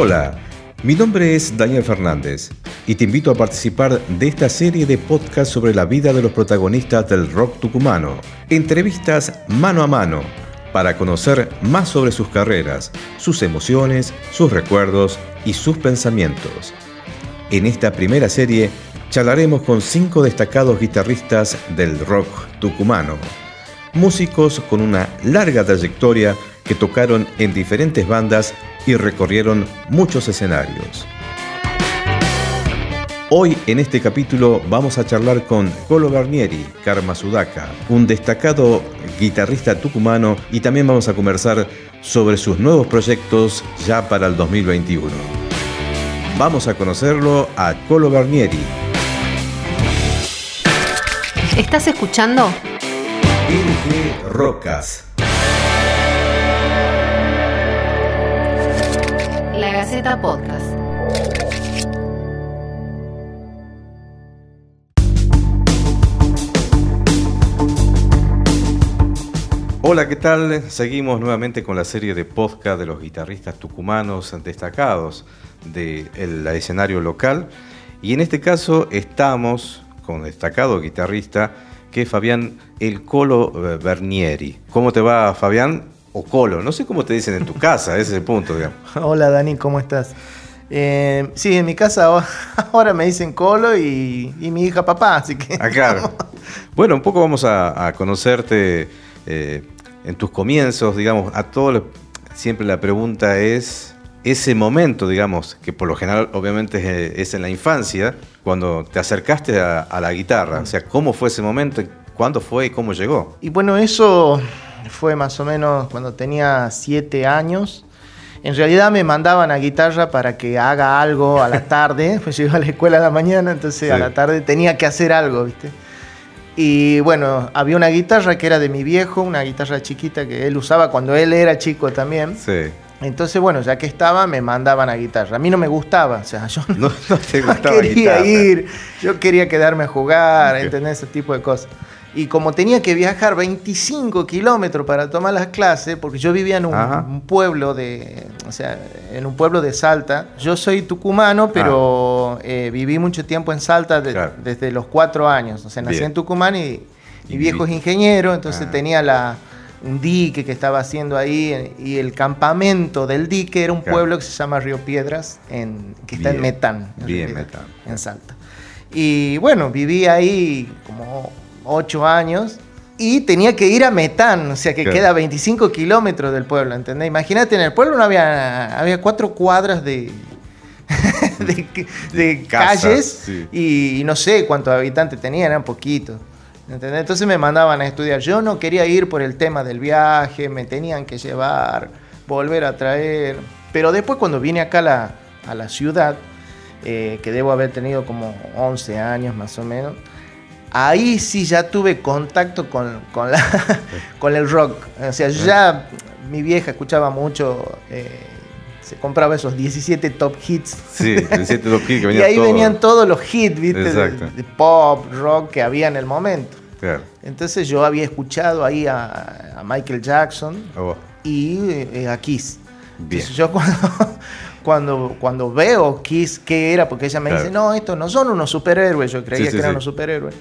Hola, mi nombre es Daniel Fernández y te invito a participar de esta serie de podcasts sobre la vida de los protagonistas del rock tucumano. Entrevistas mano a mano para conocer más sobre sus carreras, sus emociones, sus recuerdos y sus pensamientos. En esta primera serie charlaremos con cinco destacados guitarristas del rock tucumano, músicos con una larga trayectoria que tocaron en diferentes bandas y recorrieron muchos escenarios. Hoy en este capítulo vamos a charlar con Colo Garnieri, Karma Sudaka, un destacado guitarrista tucumano y también vamos a conversar sobre sus nuevos proyectos ya para el 2021. Vamos a conocerlo a Colo Garnieri. ¿Estás escuchando? NG Podcast. Hola, ¿qué tal? Seguimos nuevamente con la serie de podcast de los guitarristas tucumanos destacados del escenario local. Y en este caso estamos con destacado guitarrista que es Fabián El Colo eh, Bernieri. ¿Cómo te va, Fabián? O Colo, no sé cómo te dicen en tu casa, ese es el punto, digamos. Hola Dani, ¿cómo estás? Eh, sí, en mi casa ahora me dicen Colo y, y mi hija papá, así que... Ah, claro. Bueno, un poco vamos a, a conocerte eh, en tus comienzos, digamos, a todos siempre la pregunta es ese momento, digamos, que por lo general obviamente es, es en la infancia, cuando te acercaste a, a, la guitarra, o sea, ¿cómo fue ese momento? ¿Cuándo fue y cómo llegó? Y bueno, eso fue más o menos cuando tenía siete años. En realidad me mandaban a guitarra para que haga algo a la tarde, pues yo iba a la escuela a la mañana, entonces sí. a la tarde tenía que hacer algo, ¿viste? Y bueno, había una guitarra que era de mi viejo, una guitarra chiquita que él usaba cuando él era chico también. Sí. Entonces, bueno, ya que estaba, me mandaban a guitarra. A mí no me gustaba, o sea, yo no, no, te no quería guitarra. ir, yo quería quedarme a jugar, okay. ¿entendés? Ese tipo de cosas. Y como tenía que viajar 25 kilómetros para tomar las clases, porque yo vivía en un, un, pueblo de, o sea, en un pueblo de Salta. Yo soy tucumano, pero ah. eh, viví mucho tiempo en Salta de, claro. desde los cuatro años. O sea, nací Bien. en Tucumán y mi viejo es ingeniero, entonces ah. tenía la, un dique que estaba haciendo ahí y el campamento del dique era un claro. pueblo que se llama Río Piedras, en, que está Bien. en Metán. En Bien, Metán. En Salta. Y bueno, viví ahí como ocho años y tenía que ir a Metán, o sea que claro. queda 25 kilómetros del pueblo, ¿entendés? Imagínate, en el pueblo no había, había cuatro cuadras de, de, de, de calles sí. y, y, no sé cuántos habitantes tenían, eran poquitos. ¿entendés? Entonces me mandaban a estudiar. Yo no quería ir por el tema del viaje, me tenían que llevar, volver a traer. Pero después cuando vine acá a la, a la ciudad, eh, que debo haber tenido como 11 años más o menos, ahí sí ya tuve contacto con, con, la, con el rock. O sea, ya mi vieja escuchaba mucho, eh, se compraba esos 17 top hits. Sí, 17 top hits que venían Y ahí todo. venían todos los hits, ¿viste? De, de, pop, rock que había en el momento. Claro. Entonces yo había escuchado ahí a, a Michael Jackson oh. y eh, a Kiss. Bien. Entonces yo cuando, cuando, cuando veo Kiss, ¿qué era? Porque ella me claro. dice, no, estos no son unos superhéroes, yo creía sí, que sí, eran sí. unos superhéroes.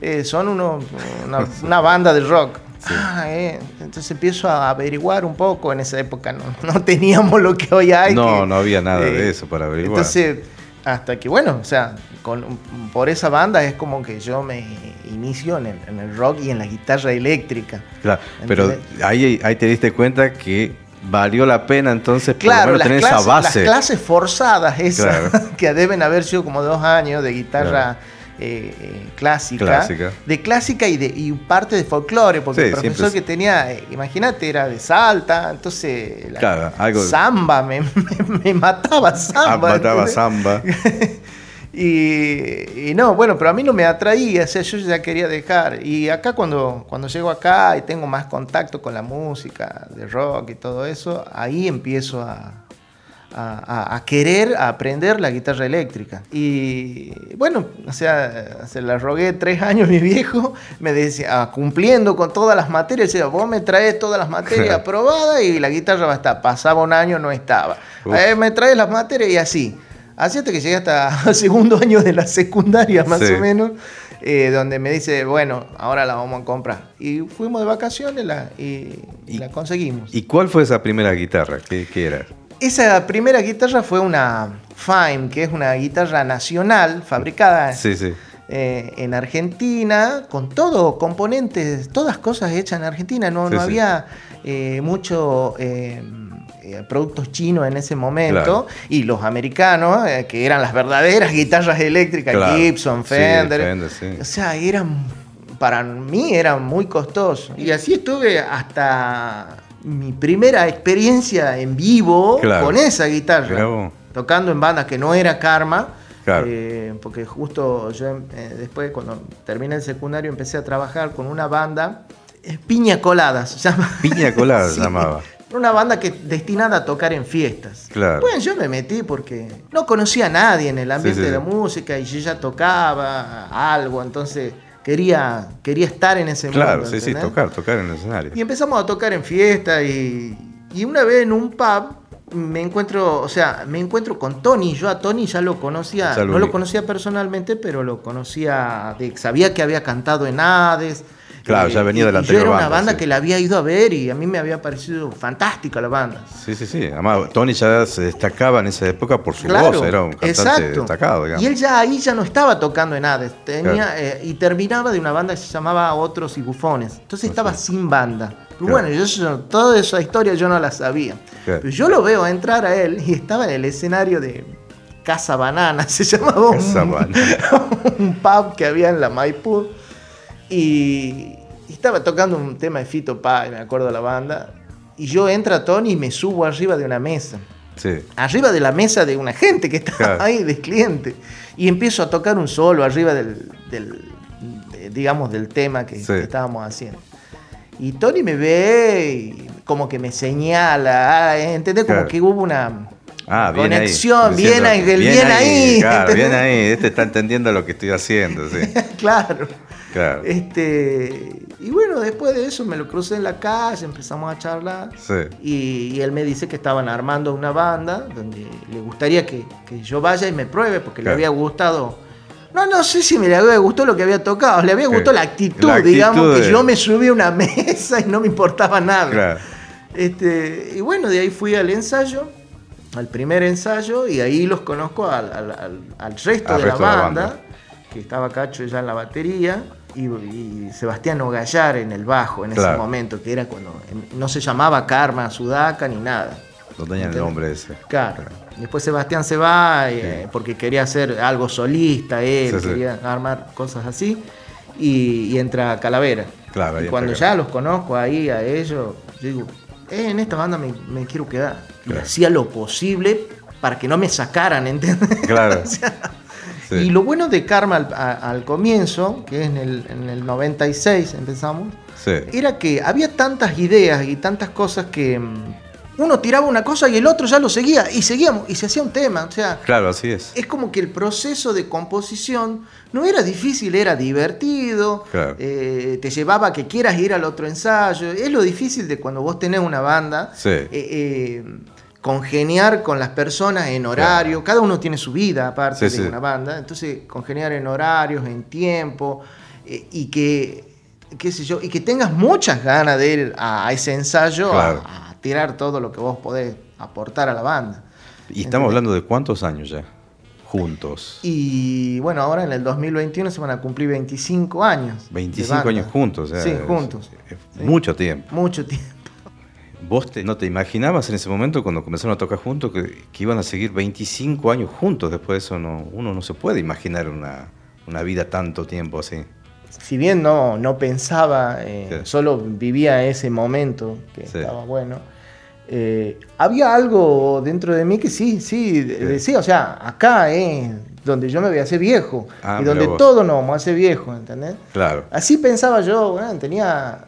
Eh, son uno, una, una, banda de rock. Ah, eh. Entonces empiezo a averiguar un poco. En esa época no, no teníamos lo que hoy hay. No, que, no había nada de eh, eso para averiguar. Entonces, hasta que, bueno, o sea, con, por esa banda es como que yo me inicio en el, en el rock y en la guitarra eléctrica. Claro, pero ahí, ahí te diste cuenta que valió la pena entonces por claro, lo menos tener clases, esa base. Las clases forzadas esas, claro. que deben haber sido como dos años de guitarra claro. eh, eh, clásica, clásica, de clásica y, de, y parte de folclore, porque sí, el profesor que tenía, eh, imagínate, era de Salta, entonces la claro, algo... samba, me, me, me mataba samba. Ah, mataba samba. Y, y, no, bueno, pero a mí no me atraía, o sea, yo ya quería dejar. Y acá cuando, cuando llego acá y tengo más contacto con la música de rock y todo eso, ahí empiezo a, a, a querer aprender la guitarra eléctrica. Y bueno, o sea, se la rogué tres años a mi viejo, me decía, ah, cumpliendo con todas las materias, decía, vos me traes todas las materias aprobadas y la guitarra va a estar. Pasaba un año, no estaba. Eh, me traes las materias y así. Así hasta que llegué hasta segundo año de la secundaria, más Sí. o menos, eh, donde me dice, bueno, ahora la vamos a comprar. Y fuimos de vacaciones la- y, la conseguimos. ¿Y cuál fue esa primera guitarra? ¿Qué, qué era? Esa primera guitarra fue una Fime, que es una guitarra nacional fabricada Sí, sí. eh, en Argentina, con todo, componentes, todas cosas hechas en Argentina. No, Sí, no había eh, mucho eh, eh, productos chinos en ese momento. Claro. Y los americanos, eh, que eran las verdaderas guitarras eléctricas, Claro. Gibson, Sí, Fender. Sí. O sea, eran, para mí era muy costoso. Y así estuve hasta mi primera experiencia en vivo Claro. con esa guitarra tocando en bandas que no era Karma. Claro. eh, porque justo yo eh, después, cuando terminé el secundario, empecé a trabajar con una banda, eh, Piña Colada se llama. Piña colada se Sí. Una banda que destinada a tocar en fiestas. Claro. Bueno, yo me metí porque no conocía a nadie en el ambiente Sí, sí, de la sí. música y yo ya tocaba algo, entonces quería, quería estar en ese Claro, mundo. sí, sí, ¿entendés? tocar, tocar en el escenario. Y empezamos a tocar en fiesta y, y una vez en un pub me encuentro, o sea, me encuentro con Tony. Yo a Tony ya lo conocía, no lo conocía personalmente, pero lo conocía, de, sabía que había cantado en Hades. Claro, ya venía de la anterior Yo era una banda, banda sí. que la había ido a ver y a mí me había parecido fantástica la banda. Sí, sí, sí. Además, Tony ya se destacaba en esa época por su Claro, voz, era un cantante exacto. destacado, digamos. Y él ya ahí ya no estaba tocando en Hades, tenía, Claro. eh, y terminaba de una banda que se llamaba Otros y Bufones. Entonces estaba sí. sin banda. Claro. Bueno, yo, yo- toda esa historia yo no la sabía. Claro. Pero yo lo veo entrar a él y estaba en el escenario de Casa Banana, se llamaba un, un pub que había en la Maipú. Y, y estaba tocando un tema de Fito Páez, me acuerdo de la banda. Y yo entra Tony y me subo arriba de una mesa Sí. arriba de la mesa de una gente que Claro. ahí, de cliente. Y empiezo a tocar un solo arriba del, del- de- digamos, del tema que, Sí. que estábamos haciendo. Y Tony me ve y como que me señala, ah, ¿entendés? Como Claro. que hubo una Ah, bien conexión, ahí. bien ahí, bien ahí. Claro, bien ahí. Este está entendiendo lo que estoy haciendo, sí. claro. Claro. Este, y bueno, después de eso me lo crucé en la calle, empezamos a charlar. Sí. Y, y él me dice que estaban armando una banda donde le gustaría que, que yo vaya y me pruebe porque le había gustado. No, no sé si me le había gustado lo que había tocado, le había gustado la actitud, La actitud digamos, que de- yo me subí a una mesa y no me importaba nada. Claro. Este, y bueno, de ahí fui al ensayo, al primer ensayo, y ahí los conozco al, al- al- al resto, de, resto la de la banda, que estaba Cacho ya en la batería, y, y Sebastián Ogallar en el bajo en ese momento, que era cuando em, no se llamaba Karma, Sudaca ni nada. No tenían el nombre ese. Claro. Después Sebastián se va eh, porque quería hacer algo solista, él Sí, sí. quería armar cosas así, y, y entra Calavera. Claro, y cuando ya los conozco ahí a ellos, yo digo, eh, en esta banda me, me quiero quedar. Y hacía lo posible para que no me sacaran, ¿entendés? Claro. O sea, Sí. Y lo bueno de Karma al, a- al comienzo, que es en el, en el 96 empezamos, Sí. era que había tantas ideas y tantas cosas que mm, uno tiraba una cosa y el otro ya lo seguía y seguíamos y se hacía un tema. O sea, Claro, así es. es como que el proceso de composición no era difícil, era divertido, Claro. eh, te llevaba a que quieras ir al otro ensayo. Es lo difícil de cuando vos tenés una banda, Sí. eh, eh, congeniar con las personas en horario, cada uno tiene su vida aparte Sí, de sí. una banda, entonces congeniar en horarios, en tiempo, eh, y que, qué sé yo, y que tengas muchas ganas de ir a, ese ensayo Claro. a, tirar todo lo que vos podés aportar a la banda. Y estamos hablando de cuántos años ya juntos. Y bueno, ahora en el 2021 se van a cumplir 25 años. de 25 banda. años juntos. sea, Sí, juntos. es. Mucho tiempo. Mucho tiempo. ¿Vos te- no te imaginabas en ese momento cuando comenzaron a tocar juntos que, que iban a seguir 25 años juntos? Después de eso no, uno no se puede imaginar una, una vida tanto tiempo así. Si bien no, no pensaba, eh, Sí. solo vivía ese momento que Sí. estaba bueno, eh, había algo dentro de mí que sí, sí, de- decía, o sea, acá es donde yo me voy a hacer viejo Ah, y donde vos. todos nos vamos a hacer viejos, ¿entendés? Claro. Así pensaba yo, bueno, tenía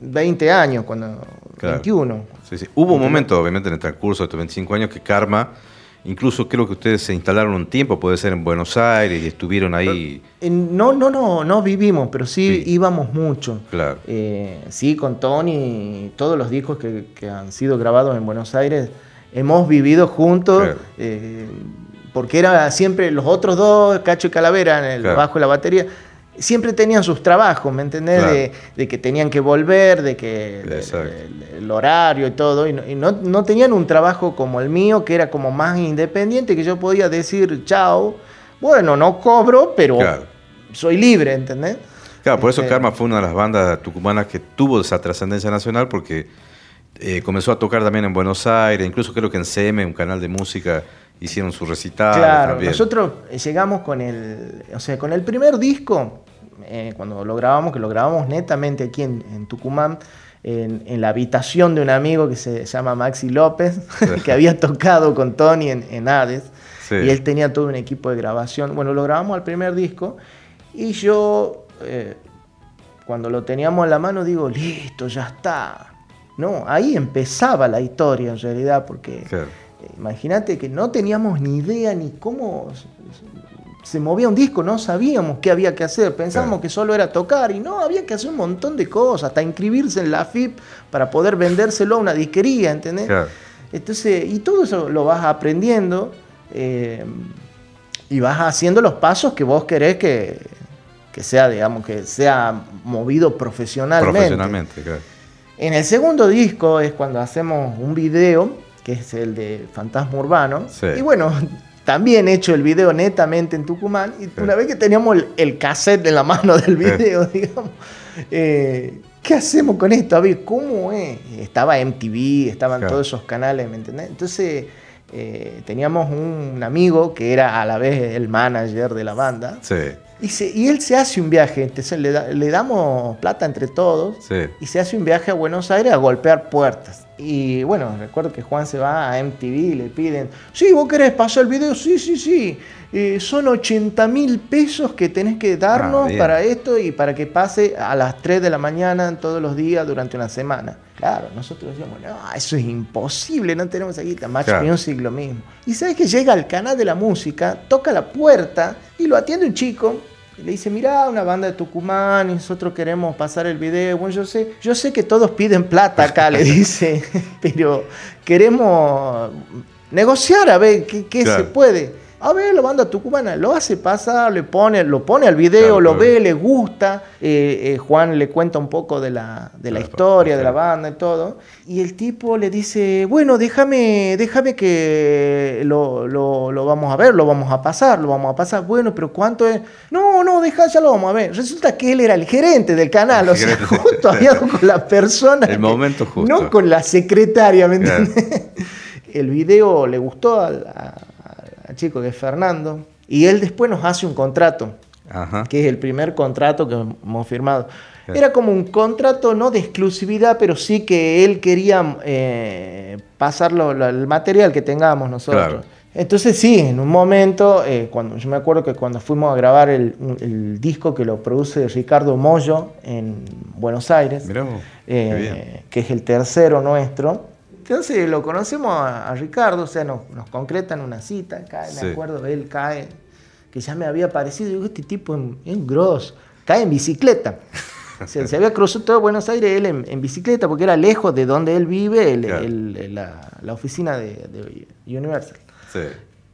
20 años cuando Claro. 21. Sí, sí. Hubo un momento, obviamente, en el transcurso de estos 25 años que Karma, incluso creo que ustedes se instalaron un tiempo, puede ser en Buenos Aires, y estuvieron ahí. Eh, No, no, no, no vivimos, pero sí, Sí. íbamos mucho. Claro. Eh, sí, con Tony, todos los discos que, que han sido grabados en Buenos Aires, hemos vivido juntos, Claro. eh, porque era siempre los otros dos, Cacho y Calavera, en el Claro. bajo y la batería, siempre tenían sus trabajos, ¿me entendés? Claro. De, de que tenían que volver, de que el, horario y todo, y, no, y no- no tenían un trabajo como el mío, que era como más independiente, que yo podía decir, chao, bueno, no cobro, pero Claro. soy libre, ¿entendés? Claro, por eso Este- Karma fue una de las bandas tucumanas que tuvo esa trascendencia nacional porque eh, comenzó a tocar también en Buenos Aires, incluso creo que en CM, un canal de música, hicieron su recital. Claro, también. nosotros llegamos con el, o sea, con el primer disco, eh, cuando lo grabamos, que lo grabamos netamente aquí en, en Tucumán, en, en la habitación de un amigo que se llama Maxi López, que había tocado con Tony en, en Hades, Sí. y él tenía todo un equipo de grabación. Bueno, lo grabamos al primer disco, y yo, eh, cuando lo teníamos en la mano, digo, listo, ya está. No, ahí empezaba la historia en realidad, porque... Claro. Eh, Imagínate que no teníamos ni idea ni cómo se movía un disco, no sabíamos qué había que hacer, pensábamos Claro. que solo era tocar y no, había que hacer un montón de cosas, hasta inscribirse en la FIP para poder vendérselo a una disquería, ¿entendés? Claro. Entonces, y todo eso lo vas aprendiendo eh, y vas haciendo los pasos que vos querés que, que sea, digamos, que sea movido profesionalmente. Profesionalmente, claro. En el segundo disco es cuando hacemos un video, que es el de Fantasma Urbano. Sí. Y bueno, también he hecho el video netamente en Tucumán. Y una vez que teníamos el, el cassette en la mano del video, digamos, eh, ¿qué hacemos con esto? A ver, ¿cómo es? Estaba MTV, estaban Claro. todos esos canales, ¿me entendés? Entonces eh, teníamos un amigo que era a la vez el manager de la banda. Sí, Y, se- y él se hace un viaje, entonces le, da- le damos plata entre todos y se hace un viaje a Buenos Aires a golpear puertas. Y bueno, recuerdo que Juan se va a MTV y le piden, sí, vos querés pasar el video, sí, sí, sí, Eh, son 80 mil pesos que tenés que darnos Ah, para esto y para que pase a las 3 de la mañana todos los días durante una semana. Claro, nosotros decíamos, no, eso es imposible, no tenemos aquí, Match Claro. Music lo mismo. Y sabes que llega al canal de la música, toca la puerta y lo atiende un chico y le dice, mirá, una banda de Tucumán y nosotros queremos pasar el video. Bueno, yo sé, yo sé que todos piden plata acá, le dice, pero queremos negociar a ver qué, qué Claro. se puede. A ver, la banda tucumana lo hace pasar, le pone, lo pone al video, Claro, lo claro. ve, le gusta. Eh, eh, Juan le cuenta un poco de la, de la historia, de la banda y todo. Y el tipo le dice, bueno, déjame, déjame que lo, lo- lo vamos a ver, lo vamos a pasar, lo vamos a pasar. Bueno, pero ¿cuánto es? No, no, deja, ya lo vamos a ver. Resulta que él era el gerente del canal, El o sea, justo había con la persona. El que- momento justo. No con la secretaria, ¿me entiendes? El video le gustó a- al chico que es Fernando. Y él después nos hace un contrato Ajá. que es el primer contrato que hemos firmado. Claro. Era como un contrato no de exclusividad, pero sí que él quería eh, pasar lo- lo- el material que tengamos nosotros. Claro. Entonces sí, en un momento, eh, cuando yo me acuerdo que cuando fuimos a grabar el, el disco que lo produce Ricardo Mollo en Buenos Aires, Mirá eh, que es el tercero nuestro. Entonces lo conocemos a, a Ricardo, o sea, nos, nos concretan una cita, cae, Sí. me acuerdo, él cae, que ya me había parecido, digo, este tipo es, es un grosso, cae en bicicleta. O sea, se había cruzado todo Buenos Aires él en, en bicicleta porque era lejos de donde él vive, el- Claro. el- la, la oficina de, de Universal. Sí.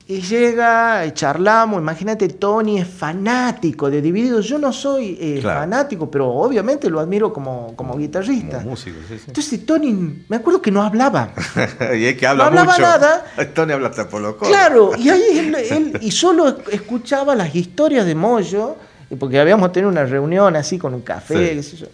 Y llega, y charlamos, imagínate, Tony es fanático de Divididos. Yo no soy eh, Claro. fanático, pero obviamente lo admiro como, como guitarrista. Como músico, sí, sí. Entonces Tony, me acuerdo que no hablaba. y es que habla No hablaba mucho. nada. Tony habla hasta por los codos. claro, y ahí él, él- y solo escuchaba las historias de Moyo, porque habíamos tenido una reunión así con un café, Sí. qué sé yo.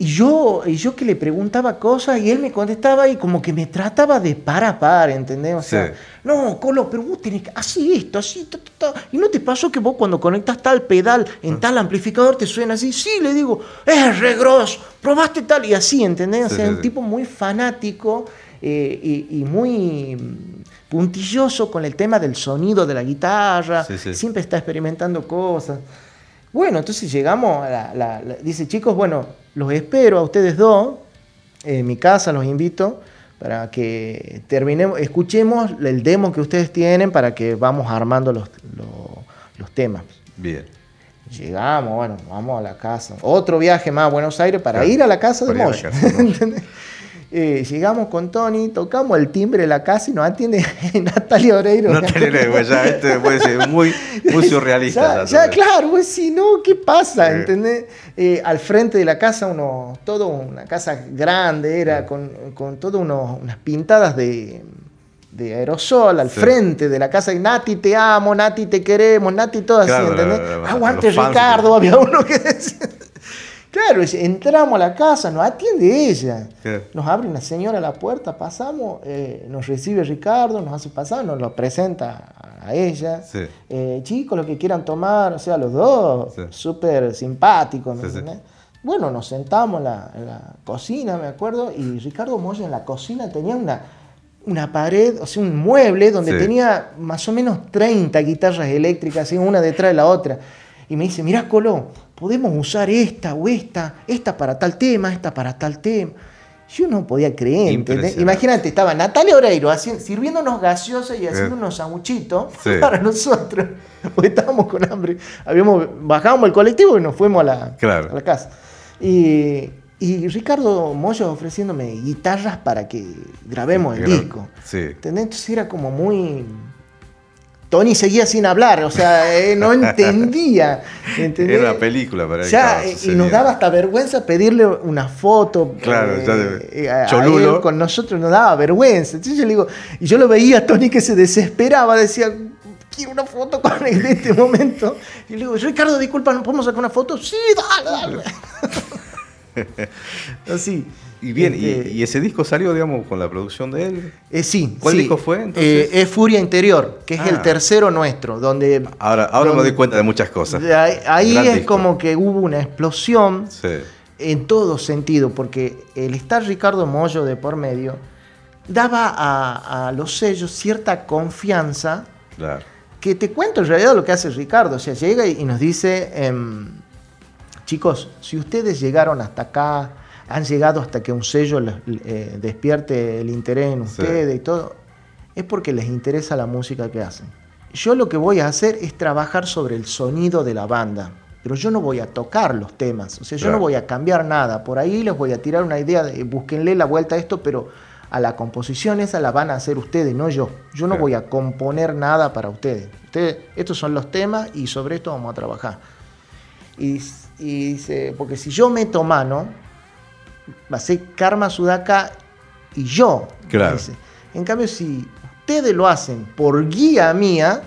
Y yo, y yo que le preguntaba cosas y él me contestaba y como que me trataba de par a par, ¿entendés? O sea, Sí. no, Colo, pero vos tenés que, así esto, así, ta, ta, ta. ¿Y no te pasó que vos cuando conectas tal pedal en Ah. tal amplificador te suena así? Sí, le digo, es re grosso, probaste tal y así, ¿entendés? O Sí, sea, sí, un tipo muy fanático eh, y, y muy mm, puntilloso con el tema del sonido de la guitarra, Sí, sí. siempre está experimentando cosas. Bueno, entonces llegamos a la, la- la- Dice, chicos, bueno, los espero a ustedes dos en mi casa, los invito para que terminemos, escuchemos el demo que ustedes tienen para que vamos armando los, los, los temas. Bien. Llegamos, bueno, vamos a la casa. Otro viaje más a Buenos Aires para Claro, ir a la casa de Moya. Eh, llegamos con Tony, tocamos el timbre de la casa y nos atiende Natalia Oreiro. Tener, pues ya, este puede ser muy, muy surrealista. Ya, claro, pues si no, ¿qué pasa? Sí. ¿Entendés? Eh, al frente de la casa, uno, todo una casa grande, era con, con todo unos, unas pintadas de, de aerosol al Sí. frente de la casa. Y Nati, te amo, Nati, te queremos, Nati, todo así, ¿entendés? Aguante Ricardo, había uno que decía. Claro, entramos a la casa, nos atiende ella. Claro. Nos abre una señora a la puerta, pasamos, eh, nos recibe Ricardo, nos hace pasar, nos lo presenta a ella. Sí. Eh, chicos, lo que quieran tomar, o sea, los dos, Sí. súper simpáticos. ¿me Sí, sí. entendés? Bueno, nos sentamos en la, en la cocina, me acuerdo, y Ricardo Moya en la cocina tenía una, una pared, o sea, un mueble donde Sí. tenía más o menos 30 guitarras eléctricas, así, una detrás de la otra. Y me dice, mirá, Colo, podemos usar esta o esta, esta para tal tema, esta para tal tema. Yo no podía creer. Imagínate, estaba Natalia Oreiro haciendo, sirviéndonos gaseosa y haciendo Eh. unos sanguchitos Sí. para nosotros, porque estábamos con hambre. Habíamos, bajábamos el colectivo y nos fuimos a la, Claro. a la casa. Y, y Ricardo Moyo ofreciéndome guitarras para que grabemos el Gra- disco. Sí. ¿Entendés? Entonces era como muy... Tony seguía sin hablar, o sea, eh, no entendía. ¿entendés? Era una película para él, Ya, eh, y nos daba hasta vergüenza pedirle una foto. Claro, eh, ya de- eh, a- cholulo. él con nosotros nos daba vergüenza. Entonces yo le digo, y yo lo veía a Tony que se desesperaba, decía, quiero una foto con él en este momento. Y le digo, Ricardo, disculpa, ¿no podemos sacar una foto? Sí, dale, dale. Así. Y bien, Este, y, ese disco salió, digamos, con la producción de él. eh, sí. ¿Cuál sí. disco fue, entonces? Eh, es Furia Interior, que es el Ah. tercero nuestro, donde... Ahora, ahora me doy cuenta de muchas cosas. de ahí es disco. como que hubo una explosión Sí, en todo sentido, porque el estar Ricardo Mollo de por medio daba a, a los sellos cierta confianza claro. que te cuento en realidad lo que hace Ricardo. O sea, llega y y nos dice, em, chicos, si ustedes llegaron hasta acá, han llegado hasta que un sello les- eh, despierte el interés en Sí. ustedes y todo, es porque les interesa la música que hacen. Yo lo que voy a hacer es trabajar sobre el sonido de la banda, pero yo no voy a tocar los temas, o sea, yo Claro. no voy a cambiar nada. Por ahí les voy a tirar una idea, de, búsquenle la vuelta a esto, pero a la composición esa la van a hacer ustedes, no yo. Yo no Claro. voy a componer nada para ustedes. ustedes. Estos son los temas y sobre esto vamos a trabajar. Y, y dice, porque si yo meto mano, va a ser Karma Sudaka y yo. Claro. dice. En cambio, si ustedes lo hacen por guía mía,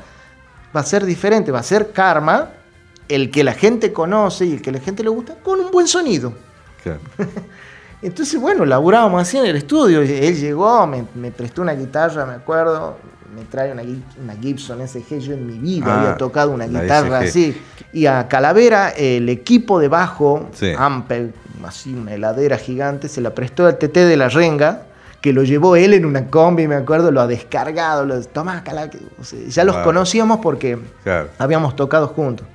va a ser diferente, va a ser Karma, el que la gente conoce y el que la gente le gusta, con un buen sonido. claro. Entonces, bueno, laburábamos así en el estudio. Él llegó, me, me prestó una guitarra, me acuerdo. Me trae una, una Gibson SG. Yo en mi vida Ah, había tocado una guitarra SG. así. Y a Calavera, el equipo de bajo, Sí. Ampel, así una heladera gigante, se la prestó al TT de la Renga, que lo llevó él en una combi, me acuerdo, lo ha descargado. Lo, Tomá, Cala", o sea, ya los Wow. conocíamos porque Claro. habíamos tocado juntos.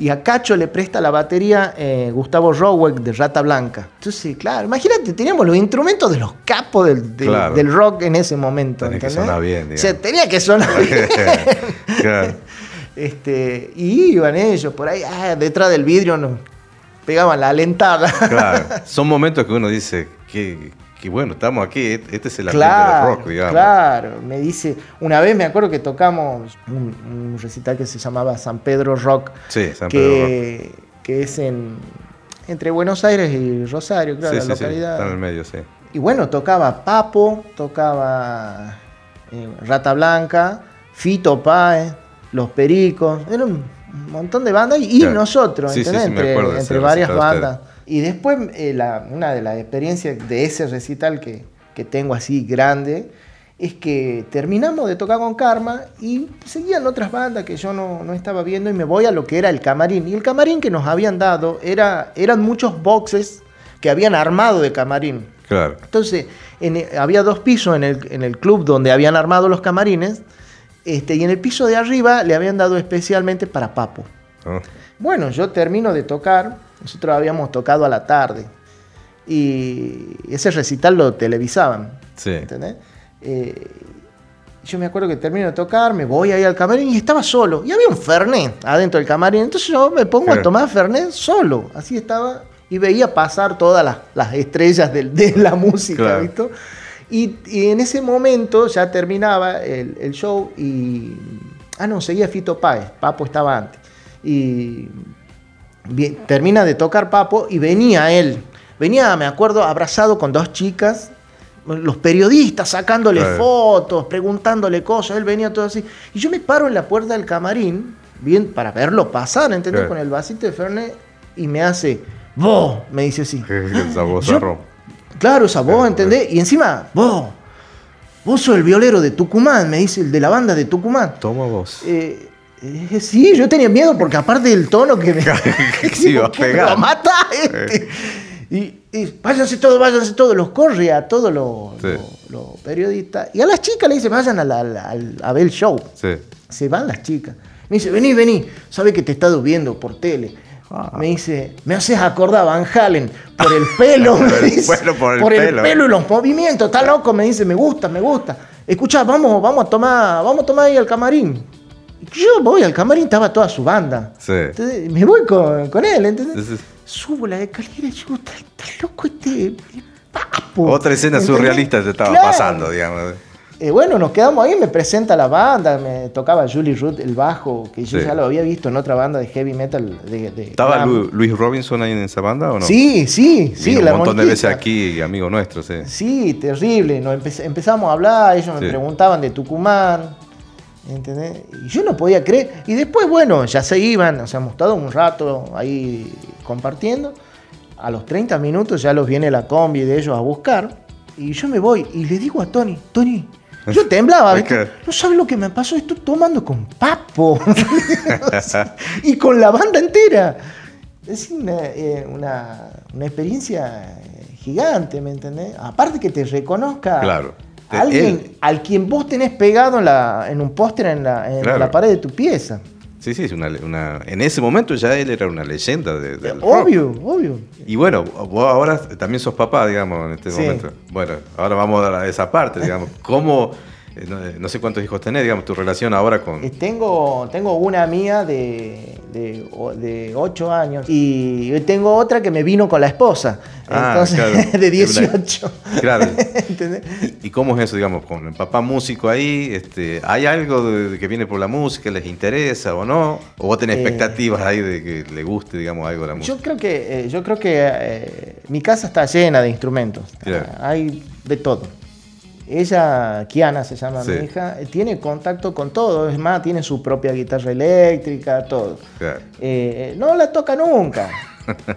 Y a Cacho le presta la batería eh, Gustavo Rowek de Rata Blanca. Entonces, claro, imagínate, teníamos los instrumentos de los capos del, del- Claro. del rock en ese momento. Tenía que sonar bien, O sea, digamos. tenía que sonar bien. claro. este, y iban ellos por ahí, ah, detrás del vidrio nos pegaban la alentada. Claro. Son momentos que uno dice que, que bueno, estamos aquí, este es el ambiente Claro, del rock, digamos. claro. Me dice, una vez me acuerdo que tocamos un, un recital que se llamaba San Pedro Rock, Sí, San Pedro Rock. que, que es en entre Buenos Aires y Rosario, claro, Sí, la sí, sí, localidad. está en el medio, sí. Y bueno, tocaba Papo, tocaba eh, Rata Blanca, Fito Páez, Los Pericos, era un montón de bandas y, Claro. nosotros, Sí, sí, ¿entendés? sí, me entre entre varias bandas. Y después, eh, la- una de las experiencias de ese recital que, que tengo así grande, es que terminamos de tocar con Karma y seguían otras bandas que yo no, no estaba viendo y me voy a lo que era el camarín. Y el camarín que nos habían dado era, eran muchos boxes que habían armado de camarín. Claro. Entonces, en- había dos pisos en el, en el club donde habían armado los camarines, este, y en el piso de arriba le habían dado especialmente para Papo. ¿no? Bueno, yo termino de tocar, nosotros habíamos tocado a la tarde, y ese recital lo televisaban. Sí. ¿entendés? Eh, yo me acuerdo que termino de tocar, me voy ahí al camarín y estaba solo. Y había un Fernet adentro del camarín. Entonces yo me pongo a tomar Fernet solo. Así estaba. Y veía pasar todas las, las estrellas del- de, la música, Claro. ¿viste? Y, y en ese momento ya terminaba el, el show y... Ah, no, seguía Fito Páez. Papo estaba antes. Y bien, termina de tocar Papo y venía él. Venía, me acuerdo, abrazado con dos chicas, los periodistas sacándole Claro. fotos, preguntándole cosas, él venía todo así. Y yo me paro en la puerta del camarín, bien, para verlo pasar, ¿entendés? Claro. Con el vasito de Fernet y me hace, vos, me dice así. Yo-. Claro, esa voz, Claro, ¿entendés? Y encima, vos, vos sos el violero de Tucumán, me dice el de la banda de Tucumán. Toma vos. Eh, eh, sí, yo tenía miedo porque aparte del tono que me... Que se iba a me pegar. mata este. Y, y váyanse todos, váyanse todos, los corre a todos los, Sí. los- los periodistas. Y a las chicas le dice, vayan a, la- la- al- a ver el show. Sí. Se van las chicas. Me dice, vení, vení, sabe que te he estado viendo por tele. Ah. Me dice, me haces acordar a Van Halen por el pelo. me Por el dice, pelo, por el pelo. pelo y los movimientos. Está loco, me dice, me gusta, me gusta. Escuchá, vamos, vamos a tomar, vamos a tomar ahí al camarín. Yo voy al camarín, estaba toda su banda. Sí. Entonces, me voy con, con él, ¿entendés? Sí. Subo la escalera y digo, está, está loco este el papo. Otra escena ¿entendés? surrealista te estaba Claro. pasando, digamos. Eh, bueno, nos quedamos ahí, me presenta la banda, me tocaba Julie Root el bajo, que yo Sí. ya lo había visto en otra banda de heavy metal. De, de ¿Estaba. Lu- Luis Robinson ahí en esa banda o no? Sí, sí, sí. Vino la un montón de veces aquí, amigo nuestro, sí. Sí, terrible. Nos empe- empezamos a hablar, ellos me preguntaban de Tucumán. ¿Entendés? Y yo no podía creer. Y después, bueno, ya se iban, o sea, hemos estado un rato ahí compartiendo. A los 30 minutos ya los viene la combi de ellos a buscar. Y yo me voy y le digo a Tony, Tony, yo temblaba, no sabes lo que me pasó, estoy tomando con Papo. Y con la banda entera. Es una, eh, una- una experiencia eh, gigante, ¿me entendés? Aparte que te reconozca Claro. alguien Él. al quien vos tenés pegado en, la, en un póster en, la, en Claro. la pared de tu pieza. Sí, sí, es una, una- en ese momento ya él era una leyenda de- del rock. Obvio, obvio. Y bueno, vos ahora también sos papá, digamos, en este Sí. momento. Bueno, ahora vamos a esa parte, digamos. ¿Cómo, no, no sé cuántos hijos tenés, digamos, tu relación ahora con... Eh, Tengo, tengo una mía de, de, de 8 años y tengo otra que me vino con la esposa. Ah, Entonces, claro. de 18. Claro. ¿Entendés? ¿Y cómo es eso, digamos, con el papá músico ahí? Este, ¿Hay algo de, que viene por la música, les interesa o no? ¿O vos tenés Eh, expectativas ahí de que le guste, digamos, algo de la música? Yo creo que, eh, yo creo que eh, mi casa está llena de instrumentos. Claro. Ah, Hay de todo. Ella, Kiana se llama Sí. mi hija, eh, tiene contacto con todo. Es más, tiene su propia guitarra eléctrica, todo. Claro. Eh, no la toca nunca.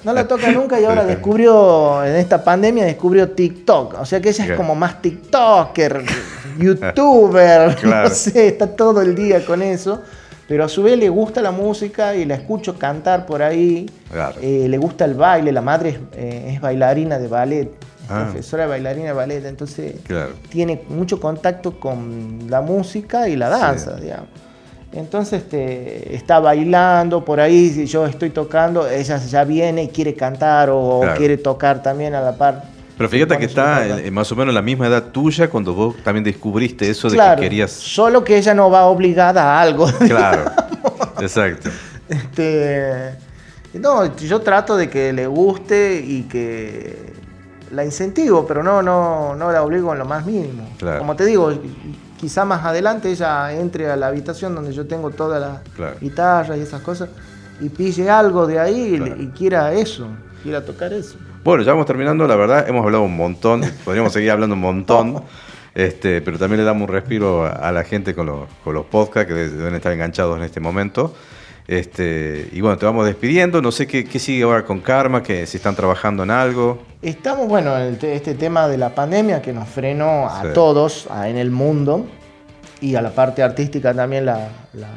No la toca nunca y ahora descubrió, en esta pandemia descubrió TikTok. O sea que ella es como más TikToker, YouTuber, Claro. no sé, está todo el día con eso. Pero a su vez le gusta la música y la escucho cantar por ahí. Claro. Eh, le gusta el baile, la madre es, eh, es bailarina de ballet, Ah. profesora de bailarina de ballet, entonces Claro. tiene mucho contacto con la música y la danza, digamos. Entonces este, está bailando por ahí, si yo estoy tocando, ella ya viene y quiere cantar o, Claro. quiere tocar también a la par. Pero fíjate que está más o menos la misma edad tuya cuando vos también descubriste eso de Claro, que querías... solo que ella no va obligada a algo. Claro, exacto. Este, no, yo trato de que le guste y que la incentivo, pero no, no, no la obligo en lo más mínimo. Claro. Como te digo, quizá más adelante ella entre a la habitación donde yo tengo todas las Claro. guitarras y esas cosas y pille algo de ahí y- Claro. y, quiera eso, quiera tocar eso. Bueno, ya vamos terminando, la verdad, hemos hablado un montón, podríamos seguir hablando un montón, este, pero también le damos un respiro a, la gente con los, con los podcasts que de- deben estar enganchados en este momento. Este, y bueno, te vamos despidiendo, no sé qué, qué sigue ahora con Karma, que si están trabajando en algo. Estamos, bueno, en este tema de la pandemia que nos frenó a Sí. todos a- en el mundo. y a la parte artística también la, la,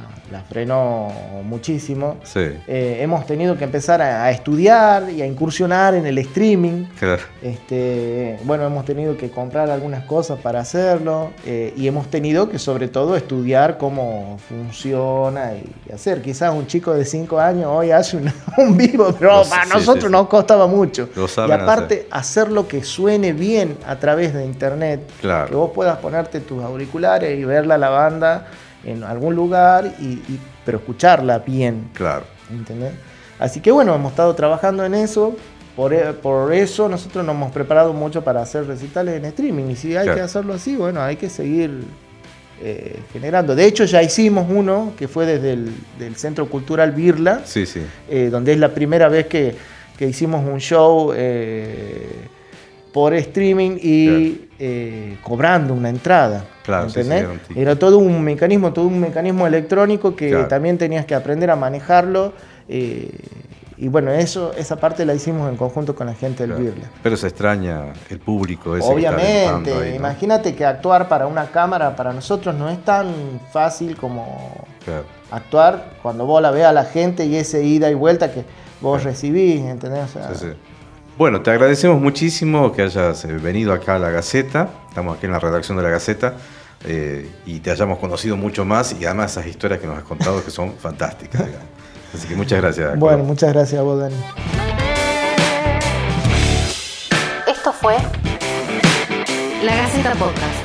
frenó muchísimo. Sí. Eh, hemos tenido que empezar a, a estudiar y a incursionar en el streaming. Claro. Este, bueno, hemos tenido que comprar algunas cosas para hacerlo eh, y hemos tenido que sobre todo estudiar cómo funciona y, y hacer. Quizás un chico de 5 años hoy hace un, un vivo, pero Lo- para sí, nosotros sí, nos costaba mucho. Lo y saben aparte, hacerlo que suene bien a través de internet. Claro. Que vos puedas ponerte tus auriculares y verla la banda en algún lugar, y, y- pero escucharla bien. Claro. ¿entendés? Así que bueno, hemos estado trabajando en eso. Por, e- por eso nosotros nos hemos preparado mucho para hacer recitales en streaming. Y si hay Claro. que hacerlo así, bueno, hay que seguir eh, generando. De hecho, ya hicimos uno que fue desde el del Centro Cultural Birla, Sí, sí. eh, donde es la primera vez que, que hicimos un show eh, por streaming y eh, cobrando una entrada. Claro, ¿entendés? sí, era todo un mecanismo, todo un mecanismo electrónico que Claro. también tenías que aprender a manejarlo. eh, y bueno, eso, esa parte la hicimos en conjunto con la gente del claro. Birla. Pero se extraña el público ese Obviamente, alentando ahí, ¿no? imagínate que actuar para una cámara para nosotros no es tan fácil como Claro. actuar cuando vos la veas a la gente y ese ida y vuelta que vos recibís, ¿entendés? O sea, Sí, sí. Bueno, te agradecemos muchísimo que hayas eh, venido acá a la Gaceta. Estamos aquí en la redacción de la Gaceta eh, y te hayamos conocido mucho más y además esas historias que nos has contado que son fantásticas. digamos. Así que muchas gracias. Bueno, muchas gracias a vos, Dani. Esto fue La Gaceta Podcast.